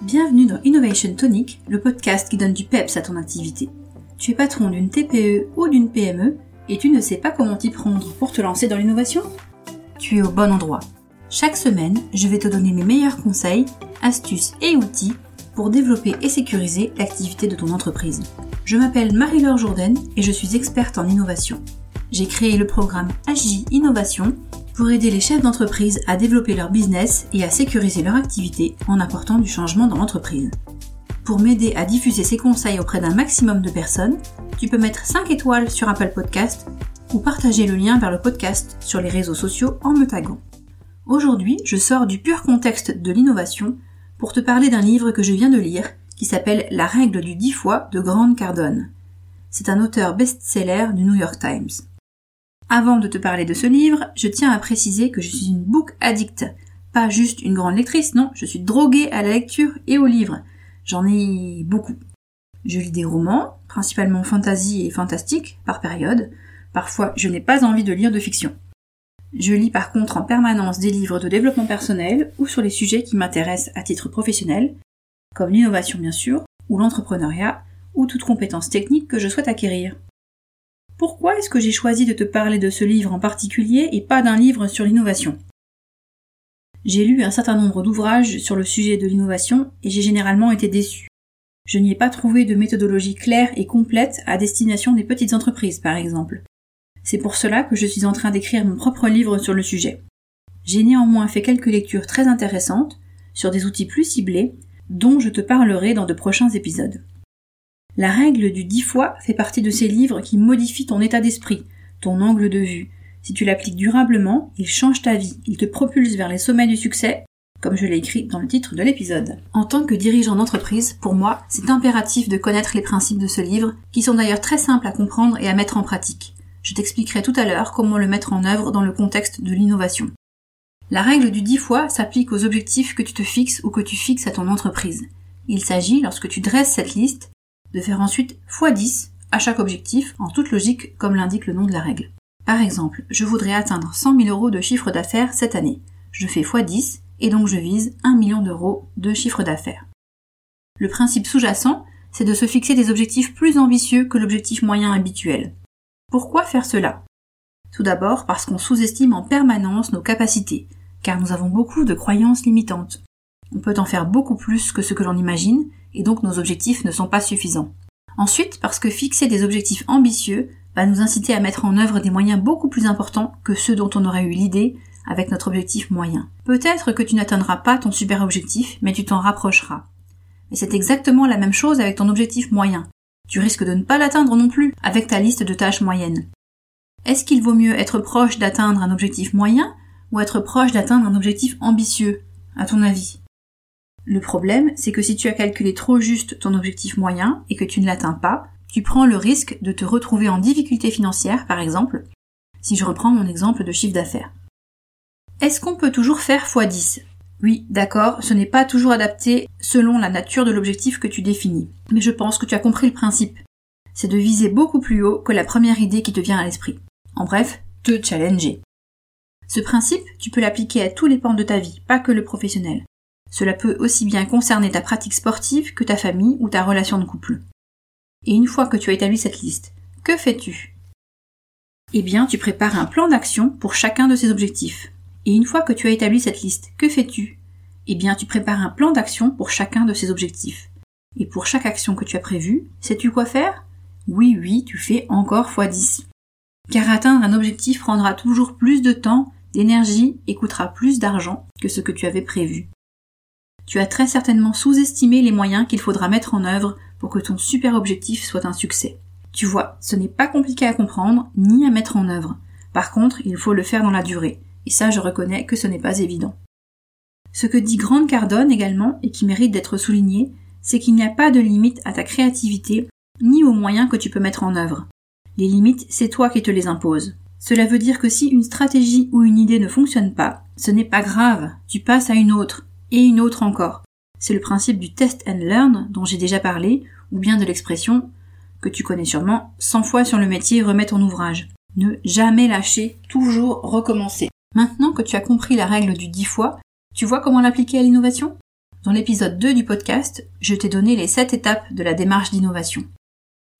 Bienvenue dans Innovation Tonic, le podcast qui donne du peps à ton activité. Tu es patron d'une TPE ou d'une PME et tu ne sais pas comment t'y prendre pour te lancer dans l'innovation? Tu es au bon endroit. Chaque semaine, je vais te donner mes meilleurs conseils, astuces et outils pour développer et sécuriser l'activité de ton entreprise. Je m'appelle Marie-Laure Jourdain et je suis experte en innovation. J'ai créé le programme AJ Innovation pour aider les chefs d'entreprise à développer leur business et à sécuriser leur activité en apportant du changement dans l'entreprise. Pour m'aider à diffuser ces conseils auprès d'un maximum de personnes, tu peux mettre 5 étoiles sur Apple Podcast ou partager le lien vers le podcast sur les réseaux sociaux en me taguant. Aujourd'hui, je sors du pur contexte de l'innovation pour te parler d'un livre que je viens de lire qui s'appelle La règle du 10 fois de Grande Cardone. C'est un auteur best-seller du New York Times. Avant de te parler de ce livre, je tiens à préciser que je suis une book addict. Pas juste une grande lectrice, non, je suis droguée à la lecture et aux livres. J'en ai beaucoup. Je lis des romans, principalement fantasy et fantastique, par période. Parfois, je n'ai pas envie de lire de fiction. Je lis par contre en permanence des livres de développement personnel ou sur les sujets qui m'intéressent à titre professionnel, comme l'innovation bien sûr, ou l'entrepreneuriat, ou toute compétence technique que je souhaite acquérir. Pourquoi est-ce que j'ai choisi de te parler de ce livre en particulier et pas d'un livre sur l'innovation? J'ai lu un certain nombre d'ouvrages sur le sujet de l'innovation et j'ai généralement été déçu. Je n'y ai pas trouvé de méthodologie claire et complète à destination des petites entreprises, par exemple. C'est pour cela que je suis en train d'écrire mon propre livre sur le sujet. J'ai néanmoins fait quelques lectures très intéressantes sur des outils plus ciblés dont je te parlerai dans de prochains épisodes. La règle du dix fois fait partie de ces livres qui modifient ton état d'esprit, ton angle de vue. Si tu l'appliques durablement, il change ta vie, il te propulse vers les sommets du succès, comme je l'ai écrit dans le titre de l'épisode. En tant que dirigeant d'entreprise, pour moi, c'est impératif de connaître les principes de ce livre, qui sont d'ailleurs très simples à comprendre et à mettre en pratique. Je t'expliquerai tout à l'heure comment le mettre en œuvre dans le contexte de l'innovation. La règle du dix fois s'applique aux objectifs que tu te fixes ou que tu fixes à ton entreprise. Il s'agit, lorsque tu dresses cette liste, de faire ensuite x10 à chaque objectif, en toute logique comme l'indique le nom de la règle. Par exemple, je voudrais atteindre 100 000 euros de chiffre d'affaires cette année. Je fais x10 et donc je vise 1 million d'euros de chiffre d'affaires. Le principe sous-jacent, c'est de se fixer des objectifs plus ambitieux que l'objectif moyen habituel. Pourquoi faire cela? Tout d'abord parce qu'on sous-estime en permanence nos capacités, car nous avons beaucoup de croyances limitantes. On peut en faire beaucoup plus que ce que l'on imagine, et donc nos objectifs ne sont pas suffisants. Ensuite, parce que fixer des objectifs ambitieux va nous inciter à mettre en œuvre des moyens beaucoup plus importants que ceux dont on aurait eu l'idée avec notre objectif moyen. Peut-être que tu n'atteindras pas ton super objectif, mais tu t'en rapprocheras. Et c'est exactement la même chose avec ton objectif moyen. Tu risques de ne pas l'atteindre non plus avec ta liste de tâches moyennes. Est-ce qu'il vaut mieux être proche d'atteindre un objectif moyen ou être proche d'atteindre un objectif ambitieux, à ton avis? Le problème, c'est que si tu as calculé trop juste ton objectif moyen et que tu ne l'atteins pas, tu prends le risque de te retrouver en difficulté financière, par exemple, si je reprends mon exemple de chiffre d'affaires. Est-ce qu'on peut toujours faire x10 Oui, d'accord, ce n'est pas toujours adapté selon la nature de l'objectif que tu définis. Mais je pense que tu as compris le principe. C'est de viser beaucoup plus haut que la première idée qui te vient à l'esprit. En bref, te challenger. Ce principe, tu peux l'appliquer à tous les pans de ta vie, pas que le professionnel. Cela peut aussi bien concerner ta pratique sportive que ta famille ou ta relation de couple. Et une fois que tu as établi cette liste, que fais-tu? Eh bien, tu prépares un plan d'action pour chacun de ces objectifs. Et une fois que tu as établi cette liste, que fais-tu? Eh bien, tu prépares un plan d'action pour chacun de ces objectifs. Et pour chaque action que tu as prévue, sais-tu quoi faire? Oui, oui, tu fais encore x 10. Car atteindre un objectif prendra toujours plus de temps, d'énergie et coûtera plus d'argent que ce que tu avais prévu tu as très certainement sous-estimé les moyens qu'il faudra mettre en œuvre pour que ton super objectif soit un succès. Tu vois, ce n'est pas compliqué à comprendre ni à mettre en œuvre. Par contre, il faut le faire dans la durée. Et ça, je reconnais que ce n'est pas évident. Ce que dit Grande Cardone également, et qui mérite d'être souligné, c'est qu'il n'y a pas de limite à ta créativité, ni aux moyens que tu peux mettre en œuvre. Les limites, c'est toi qui te les imposes. Cela veut dire que si une stratégie ou une idée ne fonctionne pas, ce n'est pas grave, tu passes à une autre, et une autre encore. C'est le principe du test and learn dont j'ai déjà parlé, ou bien de l'expression que tu connais sûrement 100 fois sur le métier remets ton ouvrage. Ne jamais lâcher, toujours recommencer. Maintenant que tu as compris la règle du 10 fois, tu vois comment l'appliquer à l'innovation? Dans l'épisode 2 du podcast, je t'ai donné les 7 étapes de la démarche d'innovation.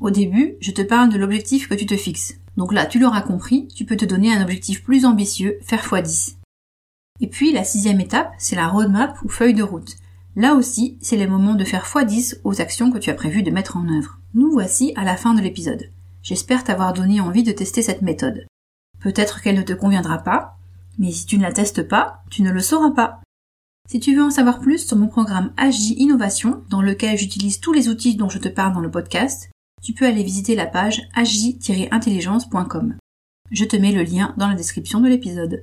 Au début, je te parle de l'objectif que tu te fixes. Donc là, tu l'auras compris, tu peux te donner un objectif plus ambitieux, faire x10. Et puis la sixième étape, c'est la roadmap ou feuille de route. Là aussi, c'est le moment de faire x10 aux actions que tu as prévu de mettre en œuvre. Nous voici à la fin de l'épisode. J'espère t'avoir donné envie de tester cette méthode. Peut-être qu'elle ne te conviendra pas, mais si tu ne la testes pas, tu ne le sauras pas. Si tu veux en savoir plus sur mon programme AJ Innovation, dans lequel j'utilise tous les outils dont je te parle dans le podcast, tu peux aller visiter la page agi-intelligence.com. Je te mets le lien dans la description de l'épisode.